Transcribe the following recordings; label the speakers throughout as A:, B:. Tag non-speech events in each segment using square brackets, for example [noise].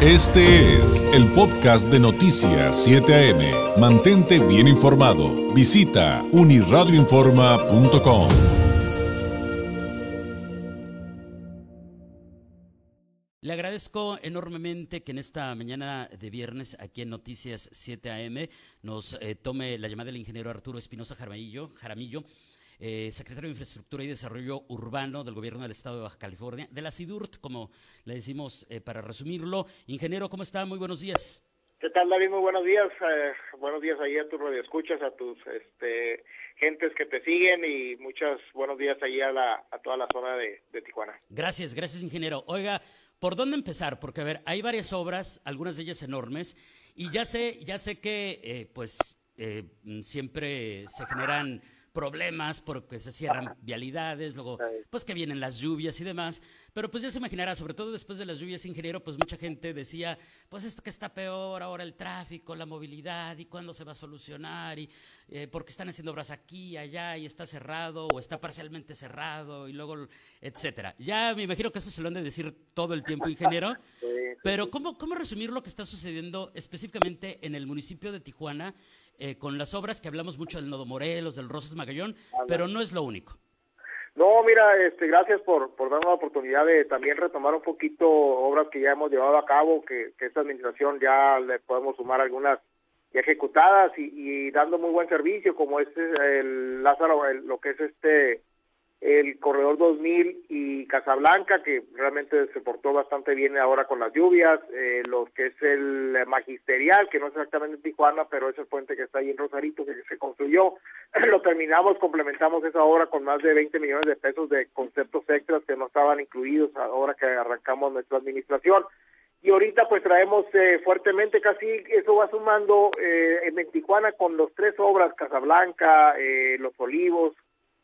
A: Este es el podcast de Noticias 7 AM. Mantente bien informado. Visita uniradioinforma.com.
B: Le agradezco enormemente que en esta mañana de viernes, aquí en Noticias 7 AM, nos eh, tome la llamada del ingeniero Arturo Espinosa Jaramillo, Jaramillo eh, secretario de Infraestructura y Desarrollo Urbano del Gobierno del Estado de Baja California, de la SIDURT, como le decimos eh, para resumirlo. Ingeniero, ¿cómo está? Muy buenos días.
C: ¿Qué tal, David? Muy buenos días. Eh, buenos días ahí a tus radioescuchas, a tus este, gentes que te siguen y muchos buenos días ahí a, la, a toda la zona de, de Tijuana.
B: Gracias, gracias, ingeniero. Oiga, ¿por dónde empezar? Porque, a ver, hay varias obras, algunas de ellas enormes, y ya sé, ya sé que, pues, siempre se generan problemas porque se cierran vialidades, luego pues que vienen las lluvias y demás, pero pues ya se imaginará, sobre todo después de las lluvias, ingeniero, pues mucha gente decía, pues esto que está peor ahora el tráfico, la movilidad y cuándo se va a solucionar y eh, porque están haciendo obras aquí, allá y está cerrado o está parcialmente cerrado y luego, etcétera. Ya me imagino que eso se lo han de decir todo el tiempo, ingeniero, [laughs] pero ¿cómo, cómo resumir lo que está sucediendo específicamente en el municipio de Tijuana? Eh, con las obras que hablamos mucho del Nodo Morelos, del Rosas Magallón, pero no es lo único.
C: No, mira, este, gracias por, por darnos la oportunidad de también retomar un poquito obras que ya hemos llevado a cabo, que, que esta administración ya le podemos sumar algunas ya ejecutadas y, y dando muy buen servicio, como este el Lázaro, lo que es este el Corredor 2000 y Casablanca, que realmente se portó bastante bien ahora con las lluvias, eh, lo que es el Magisterial, que no es exactamente Tijuana, pero es el puente que está ahí en Rosarito, que se construyó, [clears throat] lo terminamos, complementamos esa obra con más de 20 millones de pesos de conceptos extras que no estaban incluidos ahora que arrancamos nuestra administración. Y ahorita pues traemos eh, fuertemente, casi eso va sumando eh, en Tijuana con los tres obras, Casablanca, eh, Los Olivos,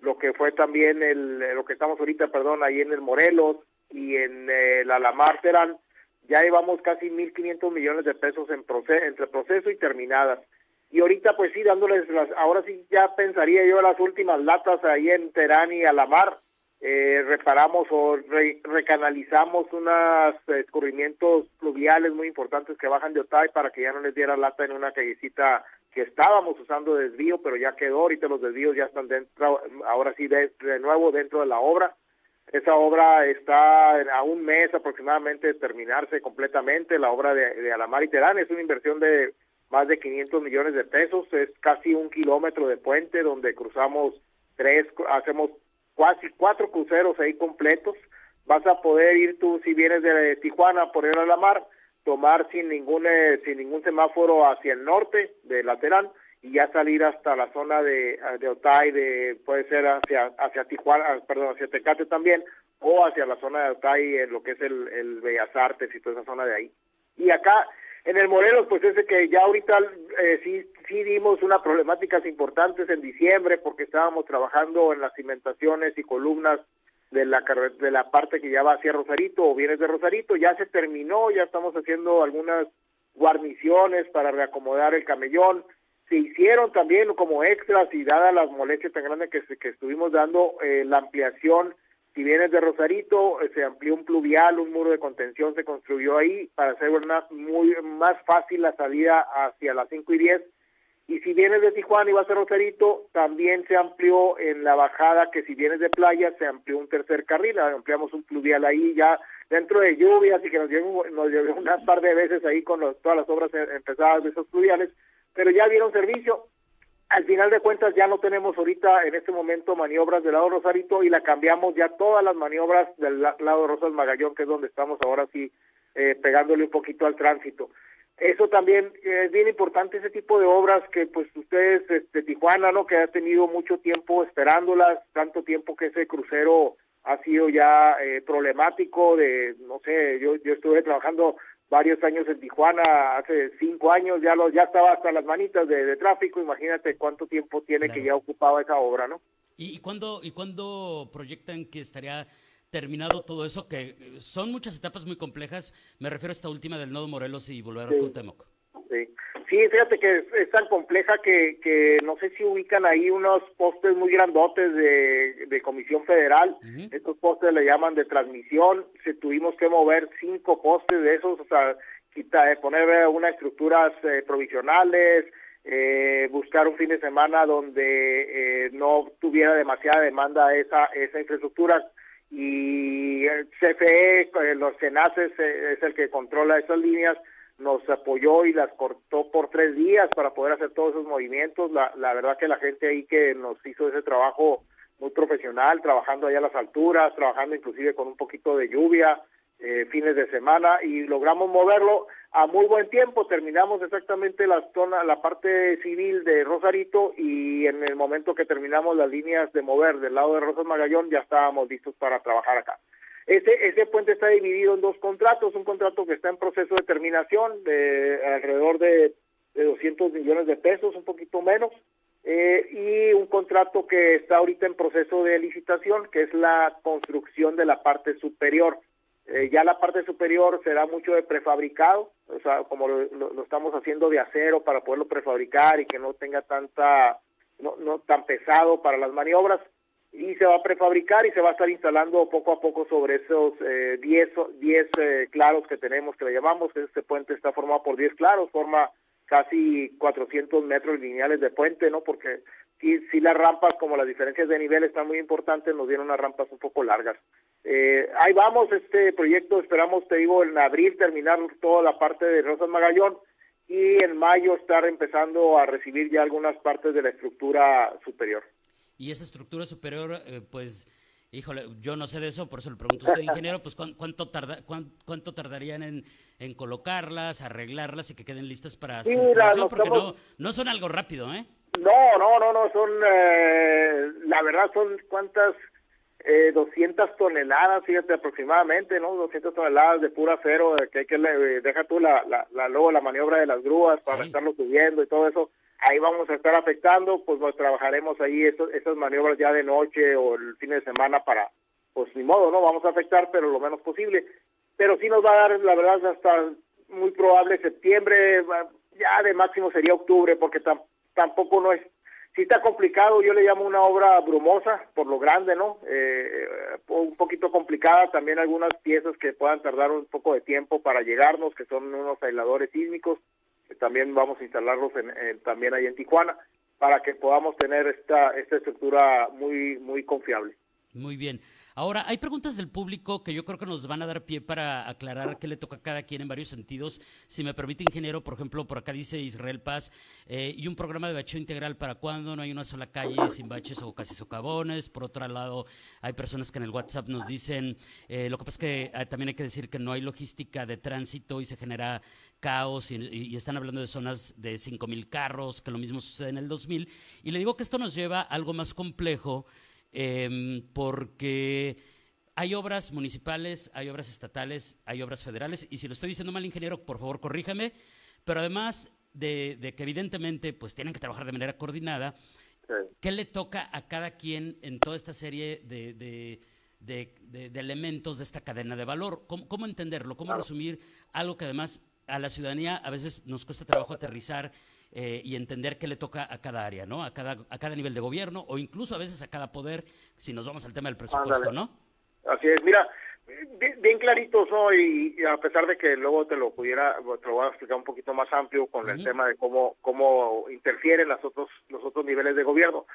C: lo que fue también el, lo que estamos ahorita, perdón, ahí en el Morelos y en el Alamar serán, ya llevamos casi 1.500 millones de pesos en entre proceso y terminadas. Y ahorita pues sí, dándoles las, ahora sí ya pensaría yo las últimas latas ahí en Terán y Alamar, eh, reparamos o recanalizamos unos escurrimientos fluviales muy importantes que bajan de Otay para que ya no les diera lata en una callecita que estábamos usando desvío, pero ya quedó, ahorita los desvíos ya están dentro, ahora sí de, nuevo dentro de la obra. Esa obra está a un mes aproximadamente de terminarse completamente, la obra de, de Alamar y Terán, es una inversión de más de 500 millones de pesos, es casi un kilómetro de puente donde cruzamos tres, hacemos casi cuatro cruceros ahí completos, vas a poder ir tú si vienes de Tijuana por ir a la mar, tomar sin ningún eh, sin ningún semáforo hacia el norte de lateral y ya salir hasta la zona de, de Otay, de, puede ser hacia hacia Tijuana, ah, perdón, hacia Tecate también, o hacia la zona de Otay, en lo que es el, el Bellas Artes y toda esa zona de ahí. Y acá, en el Morelos, pues es que ya ahorita eh, sí, sí dimos unas problemáticas importantes en diciembre porque estábamos trabajando en las cimentaciones y columnas de la de la parte que ya va hacia Rosarito o vienes de Rosarito, ya se terminó, ya estamos haciendo algunas guarniciones para reacomodar el camellón, se hicieron también como extras y dada las molestias tan grandes que, que estuvimos dando, eh, la ampliación, si vienes de Rosarito, eh, se amplió un pluvial, un muro de contención se construyó ahí para hacer una muy más fácil la salida hacia las 5 y 10 y si vienes de Tijuana y vas a Rosarito, también se amplió en la bajada, que si vienes de playa, se amplió un tercer carril, ampliamos un pluvial ahí ya dentro de lluvias y que nos llevó, nos llevó unas par de veces ahí con todas las obras em, empezadas de esos pluviales, pero ya dieron servicio. Al final de cuentas ya no tenemos ahorita en este momento maniobras del lado Rosarito y la cambiamos ya todas las maniobras del lado Rosas Magallón, que es donde estamos ahora sí eh, pegándole un poquito al tránsito eso también es bien importante ese tipo de obras que pues ustedes de este, Tijuana no que ha tenido mucho tiempo esperándolas tanto tiempo que ese crucero ha sido ya eh, problemático de no sé yo yo estuve trabajando varios años en Tijuana hace cinco años ya lo ya estaba hasta las manitas de, tráfico imagínate cuánto tiempo tiene que ya ocupaba esa obra no
B: y, y cuándo y cuándo proyectan que estaría terminado todo eso, que eh, son muchas etapas muy complejas. Me refiero a esta última del Nodo Morelos y volver a Cuauhtémoc.
C: Sí. sí, fíjate que es, tan compleja que, que no sé si ubican ahí unos postes muy grandotes de, de Comisión Federal. Estos postes le llaman de transmisión. Se tuvimos que mover cinco postes de esos, o sea, quita, poner unas estructuras provisionales, buscar un fin de semana donde no tuviera demasiada demanda esa, esa infraestructura y el CFE, los CENACES es el que controla esas líneas, nos apoyó y las cortó por tres días para poder hacer todos esos movimientos. La, la verdad que la gente ahí que nos hizo ese trabajo muy profesional, trabajando allá a las alturas, trabajando inclusive con un poquito de lluvia, eh, fines de semana, y logramos moverlo a muy buen tiempo. Terminamos exactamente la zona, la parte civil de Rosarito, y en el momento que terminamos las líneas de mover del lado de Rosas Magallón, ya estábamos listos para trabajar acá. Ese, ese puente está dividido en dos contratos, un contrato que está en proceso de terminación de alrededor de, de 200 millones de pesos, un poquito menos, eh, y un contrato que está ahorita en proceso de licitación, que es la construcción de la parte superior. Eh, ya la parte superior será mucho de prefabricado, o sea, como lo, lo, estamos haciendo de acero para poderlo prefabricar y que no tenga tanta, no, no tan pesado para las maniobras y se va a prefabricar y se va a estar instalando poco a poco sobre esos 10 eh, diez, eh, claros que tenemos, que le llamamos, este puente está formado por 10 claros, forma casi 400 metros lineales de puente, ¿no? Porque si, si las rampas, como las diferencias de nivel están muy importantes, nos dieron unas rampas un poco largas. Eh, ahí vamos, este proyecto esperamos, te digo, en abril terminar toda la parte de Rosas Magallón y en mayo estar empezando a recibir ya algunas partes de la estructura superior
B: y esa estructura superior, eh, pues, híjole, yo no sé de eso, por eso le pregunto a usted, [laughs] ingeniero, pues, ¿cuánto, tarda, cuánto, tardarían en, en, colocarlas, arreglarlas y que queden listas para sí, Porque no, no son algo rápido, ¿eh?
C: No, no, no, no, son, eh, la verdad son cuántas, eh, 200 toneladas, fíjate, aproximadamente, ¿no? 200 toneladas de pura acero, que hay que, le, deja tú la, la, la, luego la maniobra de las grúas para estarlo subiendo y todo eso ahí vamos a estar afectando, pues trabajaremos ahí esas maniobras ya de noche o el fin de semana para, pues ni modo, ¿no? Vamos a afectar, pero lo menos posible. Pero sí nos va a dar, la verdad, hasta muy probable septiembre, ya de máximo sería octubre, porque tampoco no es, sí está complicado, yo le llamo una obra brumosa, por lo grande, ¿no? Eh, un poquito complicada, también algunas piezas que puedan tardar un poco de tiempo para llegarnos, que son unos aisladores sísmicos, también vamos a instalarlos en, también ahí en Tijuana para que podamos tener esta, esta estructura muy, muy confiable.
B: Muy bien. Ahora, hay preguntas del público que yo creo que nos van a dar pie para aclarar qué le toca a cada quien en varios sentidos. Si me permite, ingeniero, por ejemplo, por acá dice Israel Paz, eh, y un programa de bacheo integral para cuando no hay una sola calle sin baches o casi socavones. Por otro lado, hay personas que en el WhatsApp nos dicen, eh, lo que pasa es que eh, también hay que decir que no hay logística de tránsito y se genera caos y, están hablando de zonas de 5.000 carros, que lo mismo sucede en el 2000. Y le digo que esto nos lleva a algo más complejo Em, porque hay obras municipales, hay obras estatales, hay obras federales, y si lo estoy diciendo mal, ingeniero, por favor corríjame, pero además de, que evidentemente pues tienen que trabajar de manera coordinada, ¿qué le toca a cada quien en toda esta serie de, elementos de esta cadena de valor? ¿Cómo, entenderlo? ¿Cómo resumir algo que además a la ciudadanía a veces nos cuesta trabajo aterrizar eh, y entender qué le toca a cada área, ¿no? A cada, a cada nivel de gobierno o incluso a veces a cada poder, si nos vamos al tema del presupuesto, ¿no?
C: Así es, mira, bien, clarito soy, y a pesar de que luego te lo pudiera, te lo voy a explicar un poquito más amplio con el tema de cómo, cómo interfieren los otros, los otros niveles de gobierno.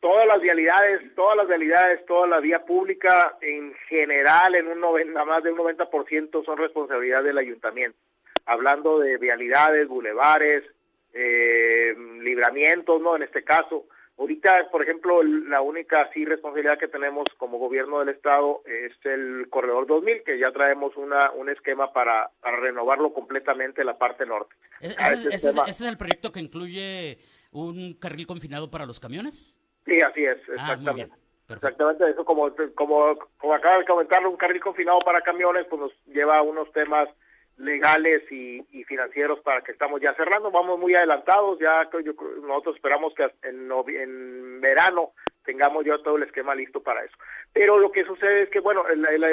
C: Todas las vialidades, todas las vialidades, toda la vía pública en general, en un 90, más de un 90% son responsabilidad del ayuntamiento. Hablando de vialidades, bulevares, eh, libramientos, ¿no? En este caso. Ahorita, por ejemplo, la única sí responsabilidad que tenemos como gobierno del estado es el corredor 2000, que ya traemos una un esquema para, para renovarlo completamente la parte norte.
B: ¿Ese, es, el proyecto que incluye un carril confinado para los camiones?
C: Sí, así es, ah, exactamente. exactamente, eso como, como, como acaba de comentar, un carril confinado para camiones, pues nos lleva a unos temas legales y, financieros para que estamos ya cerrando. Vamos muy adelantados, ya yo, nosotros esperamos que en, en verano tengamos ya todo el esquema listo para eso. Pero lo que sucede es que, bueno,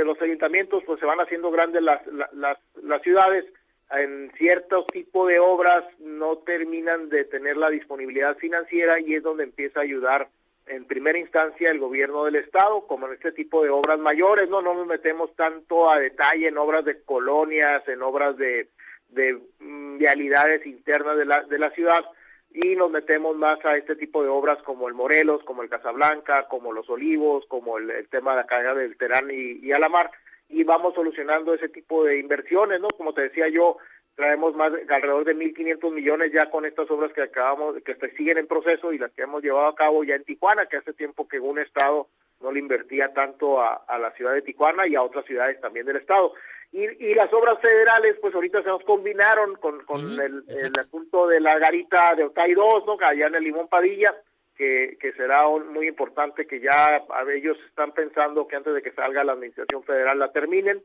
C: los ayuntamientos pues se van haciendo grandes las, las, las ciudades, en cierto tipo de obras no terminan de tener la disponibilidad financiera y es donde empieza a ayudar en primera instancia el gobierno del estado, como en este tipo de obras mayores, no, no nos metemos tanto a detalle en obras de colonias, en obras de, de mm, vialidades internas de la, de la ciudad, y nos metemos más a este tipo de obras como el Morelos, como el Casablanca, como los Olivos, como el, tema de la cadena del Terán y, y Alamar, y vamos solucionando ese tipo de inversiones, ¿no? Como te decía yo, traemos más alrededor de 1.500 millones ya con estas obras que acabamos, que siguen en proceso y las que hemos llevado a cabo ya en Tijuana, que hace tiempo que un estado no le invertía tanto a, la ciudad de Tijuana y a otras ciudades también del estado. Y, y las obras federales, pues ahorita se nos combinaron con, con el, el, asunto de la garita de Otay 2, ¿no? allá en el Limón Padilla, que, que será muy importante que ya ellos están pensando que antes de que salga la administración federal la terminen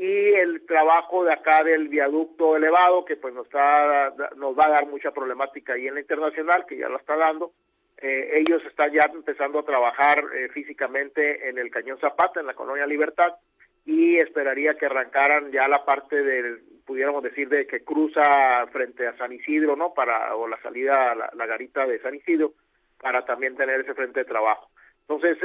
C: y el trabajo de acá del viaducto elevado que pues nos está nos va a dar mucha problemática ahí en la internacional que ya la está dando. Eh, ellos están ya empezando a trabajar eh, físicamente en el cañón Zapata en la colonia Libertad y esperaría que arrancaran ya la parte del pudiéramos decir de que cruza frente a San Isidro no para o la salida a la garita de San Isidro para también tener ese frente de trabajo entonces,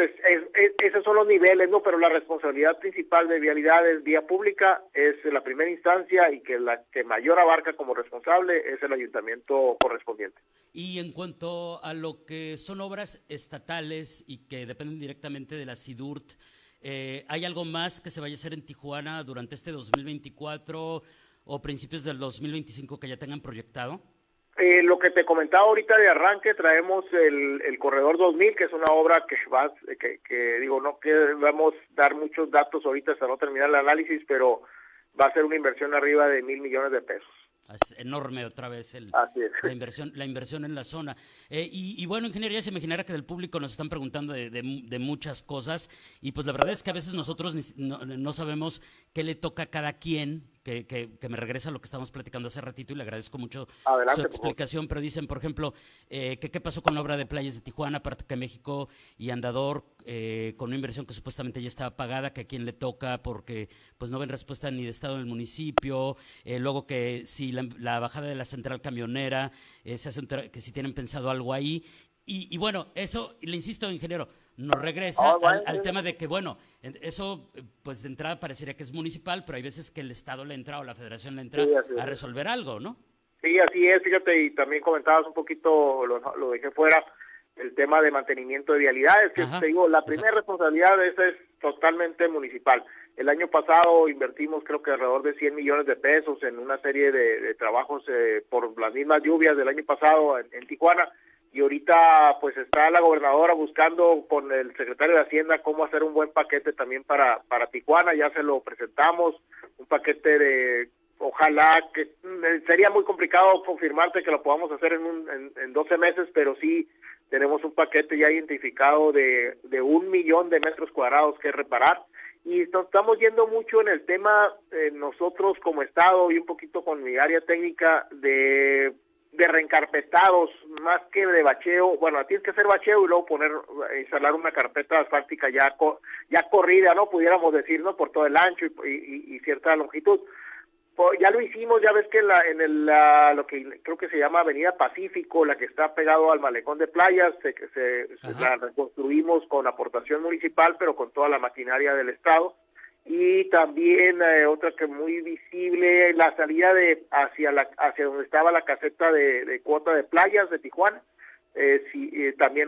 C: esos son los niveles, ¿no? Pero la responsabilidad principal de vialidades, vía pública, es la primera instancia y que la que mayor abarca como responsable es el ayuntamiento correspondiente.
B: Y en cuanto a lo que son obras estatales y que dependen directamente de la SIDURT, eh, ¿hay algo más que se vaya a hacer en Tijuana durante este 2024 o principios del 2025 que ya tengan proyectado?
C: Eh, lo que te comentaba ahorita de arranque, traemos el, el Corredor 2000, que es una obra que va, que, que digo, no que vamos a dar muchos datos ahorita hasta no terminar el análisis, pero va a ser una inversión arriba de mil millones de pesos.
B: Es enorme otra vez el, la inversión la inversión en la zona. Eh, y, bueno, ingeniería, se imaginará que del público nos están preguntando de, de, muchas cosas y pues la verdad es que a veces nosotros no, no sabemos qué le toca a cada quien que, que, me regresa a lo que estábamos platicando hace ratito y le agradezco mucho su explicación, pero dicen, por ejemplo, eh, que qué pasó con la obra de playas de Tijuana, Parque México y Andador, eh, con una inversión que supuestamente ya estaba pagada, que a quién le toca porque pues no ven respuesta ni de Estado del municipio, eh, luego que si la, bajada de la central camionera, se hace que si tienen pensado algo ahí, y, y bueno, eso, le insisto, ingeniero, nos regresa ah, al, tema de que, bueno, eso pues de entrada parecería que es municipal, pero hay veces que el Estado le entra o la Federación le entra a resolver algo, ¿no?
C: Sí, así es, fíjate, y también comentabas un poquito, lo, lo dejé fuera, el tema de mantenimiento de vialidades, que te digo, la primera responsabilidad de esa es totalmente municipal. El año pasado invertimos creo que alrededor de 100 millones de pesos en una serie de, trabajos eh, por las mismas lluvias del año pasado en Tijuana y ahorita pues está la gobernadora buscando con el secretario de Hacienda cómo hacer un buen paquete también para para Tijuana, ya se lo presentamos, un paquete de ojalá que mm, sería muy complicado confirmarte que lo podamos hacer en, un, en, 12 meses, pero sí tenemos un paquete ya identificado de, de un millón de metros cuadrados que reparar. Y estamos yendo mucho en el tema eh, nosotros como Estado y un poquito con mi área técnica de de reencarpetados más que de bacheo, bueno, tienes que hacer bacheo y luego poner, instalar una carpeta asfáltica ya ya corrida, ¿no? Pudiéramos decir, ¿no? Por todo el ancho y, cierta longitud. Pues ya lo hicimos, ya ves que en, la, en el, lo que creo que se llama Avenida Pacífico, la que está pegado al malecón de playas, se, se, la reconstruimos con aportación municipal, pero con toda la maquinaria del Estado y también eh, otra que muy visible la salida de hacia la hacia donde estaba la caseta de, cuota de playas de Tijuana eh, eh, también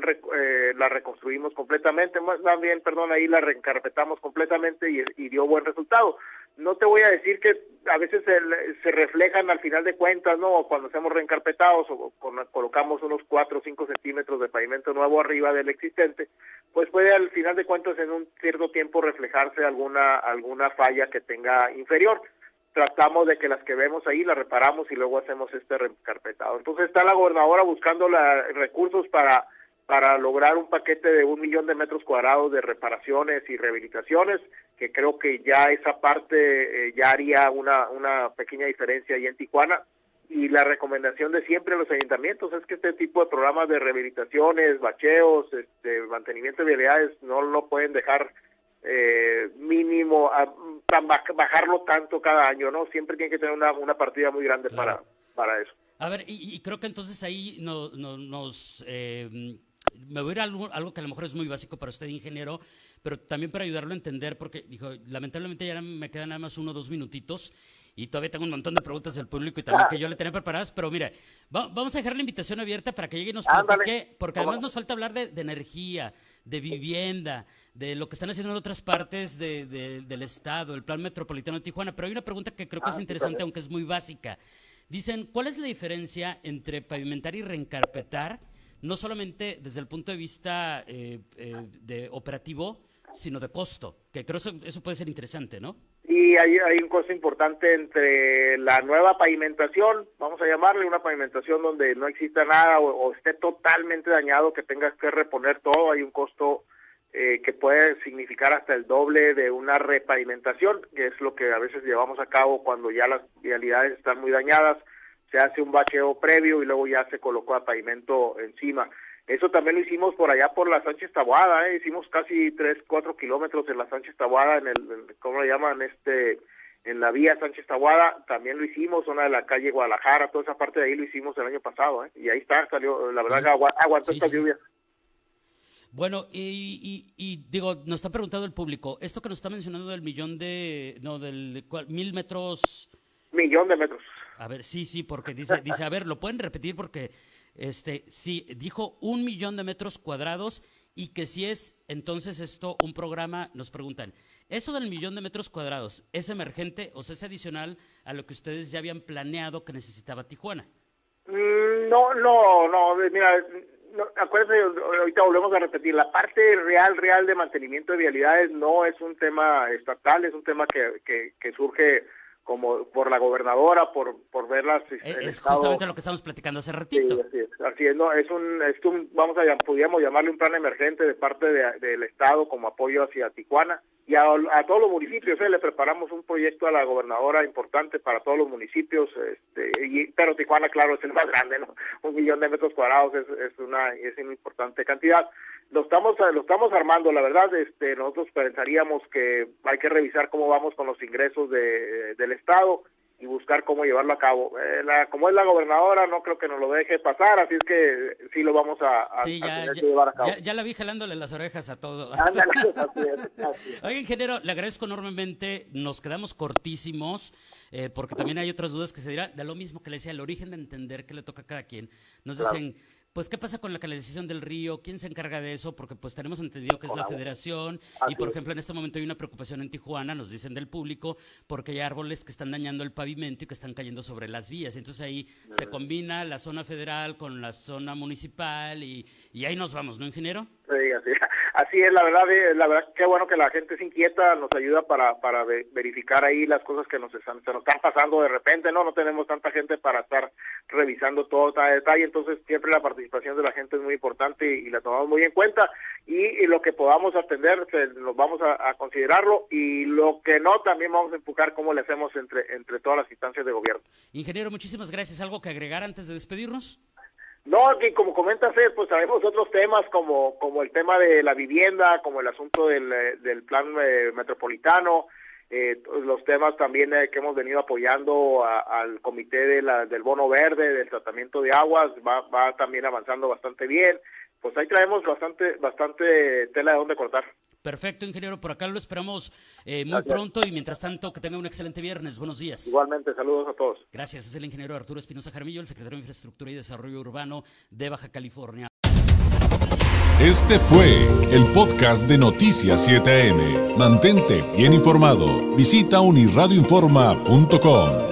C: la reconstruimos completamente más bien perdón ahí la reencarpetamos completamente y, dio buen resultado no te voy a decir que a veces se, reflejan al final de cuentas, ¿no? Cuando hacemos reencarpetados o colocamos unos 4 o 5 centímetros de pavimento nuevo arriba del existente, pues puede al final de cuentas en un cierto tiempo reflejarse alguna, alguna falla que tenga inferior. Tratamos de que las que vemos ahí las reparamos y luego hacemos este reencarpetado. Entonces está la gobernadora buscando la, recursos para para lograr un paquete de un millón de metros cuadrados de reparaciones y rehabilitaciones, que creo que ya esa parte eh, ya haría una, una pequeña diferencia ahí en Tijuana. Y la recomendación de siempre a los ayuntamientos es que este tipo de programas de rehabilitaciones, bacheos, este, mantenimiento de vialidades no lo pueden dejar eh, mínimo, a, bajarlo tanto cada año, ¿no? Siempre tiene que tener una, una partida muy grande para, para eso.
B: A ver, y, creo que entonces ahí no, nos... Eh, me voy a ir a algo, algo, que a lo mejor es muy básico para usted, ingeniero, pero también para ayudarlo a entender, porque dijo, lamentablemente ya me quedan nada más uno o dos minutitos y todavía tengo un montón de preguntas del público y también que yo le tenía preparadas, pero mire, vamos a dejar la invitación abierta para que llegue y nos platique, porque además nos falta hablar de, energía, de vivienda, de lo que están haciendo en otras partes del estado, el plan metropolitano de Tijuana, pero hay una pregunta que creo que es ah, interesante, aunque es muy básica. Dicen, ¿cuál es la diferencia entre pavimentar y reencarpetar? No solamente desde el punto de vista eh, eh, de operativo, sino de costo, que creo que eso puede ser interesante, ¿no?
C: Y hay, hay un costo importante entre la nueva pavimentación, vamos a llamarle una pavimentación donde no exista nada o, esté totalmente dañado, que tengas que reponer todo, hay un costo eh, que puede significar hasta el doble de una repavimentación, que es lo que a veces llevamos a cabo cuando ya las vialidades están muy dañadas, se hace un bacheo previo y luego ya se colocó el pavimento encima. Eso también lo hicimos por allá por la Sánchez Tabuada, ¿eh? hicimos casi 3, 4 kilómetros en la Sánchez Tabuada, en el, ¿cómo le llaman? este En la vía Sánchez Tabuada, también lo hicimos, zona de la calle Guadalajara, toda esa parte de ahí lo hicimos el año pasado, ¿eh? y ahí está, salió, la verdad que aguantó esta lluvia.
B: Bueno, y, y, digo, nos está preguntando el público, esto que nos está mencionando del millón de, no, del mil metros.
C: Millón de metros.
B: A ver, sí, sí, porque dice, dice, a ver, lo pueden repetir porque este, sí, dijo un millón de metros cuadrados y que si es entonces esto un programa, nos preguntan, ¿eso del millón de metros cuadrados es emergente o es adicional a lo que ustedes ya habían planeado que necesitaba Tijuana?
C: Mm, no, no, no, mira, acuérdense, ahorita volvemos a repetir, la parte real, real de mantenimiento de vialidades no es un tema estatal, es un tema que, que, que surge como por la gobernadora, por, por verlas.
B: Es, es justamente lo que estamos platicando hace ratito.
C: Sí, así es, así es, no, es un, es un, vamos a podríamos llamarle un plan emergente de parte del Estado como apoyo hacia Tijuana y a, todos los municipios, ¿eh? le preparamos un proyecto a la gobernadora importante para todos los municipios, este, y, pero Tijuana, claro, es el más grande, ¿no? Un millón de metros cuadrados es, es una, es una importante cantidad lo estamos lo estamos armando la verdad este nosotros pensaríamos que hay que revisar cómo vamos con los ingresos de, del estado y buscar cómo llevarlo a cabo. Eh, la, como es la gobernadora no creo que nos lo deje pasar así es que sí lo vamos a, llevar a cabo.
B: ya, la vi jalándole las orejas a todo. [laughs] Oye ingeniero le agradezco enormemente nos quedamos cortísimos eh, porque también hay otras dudas que se dirá de lo mismo que le decía el origen de entender que le toca a cada quien. Nos dicen pues qué pasa con la canalización del río, quién se encarga de eso, porque pues tenemos entendido que es la federación y por ejemplo en este momento hay una preocupación en Tijuana, nos dicen del público, porque hay árboles que están dañando el pavimento y que están cayendo sobre las vías. Entonces ahí se combina la zona federal con la zona municipal y, y ahí nos vamos, ¿no, ingeniero?
C: Sí, así, así es, la verdad, eh, la verdad, qué bueno que la gente se inquieta, nos ayuda para, para verificar ahí las cosas que nos están, se nos están pasando de repente, ¿no? No tenemos tanta gente para estar revisando todo a detalle, entonces siempre la participación de la gente es muy importante y, la tomamos muy en cuenta y, lo que podamos atender, nos vamos a, considerarlo y lo que no, también vamos a empujar cómo le hacemos entre, entre todas las instancias de gobierno.
B: Ingeniero, muchísimas gracias. ¿Algo que agregar antes de despedirnos?
C: No, aquí como comentas, pues sabemos otros temas como, como el tema de la vivienda, como el asunto del, eh, del plan eh, metropolitano, eh, los temas también eh, que hemos venido apoyando al comité de la, del bono verde, del tratamiento de aguas, va, va también avanzando bastante bien. Pues ahí traemos bastante, bastante tela de dónde cortar.
B: Perfecto, ingeniero. Por acá lo esperamos eh, muy pronto y mientras tanto que tenga un excelente viernes. Buenos días.
C: Igualmente, saludos a todos.
B: Gracias. Es el ingeniero Arturo Espinosa Jaramillo, el secretario de Infraestructura y Desarrollo Urbano de Baja California.
A: Este fue el podcast de Noticias 7am. Mantente bien informado. Visita unirradioinforma.com.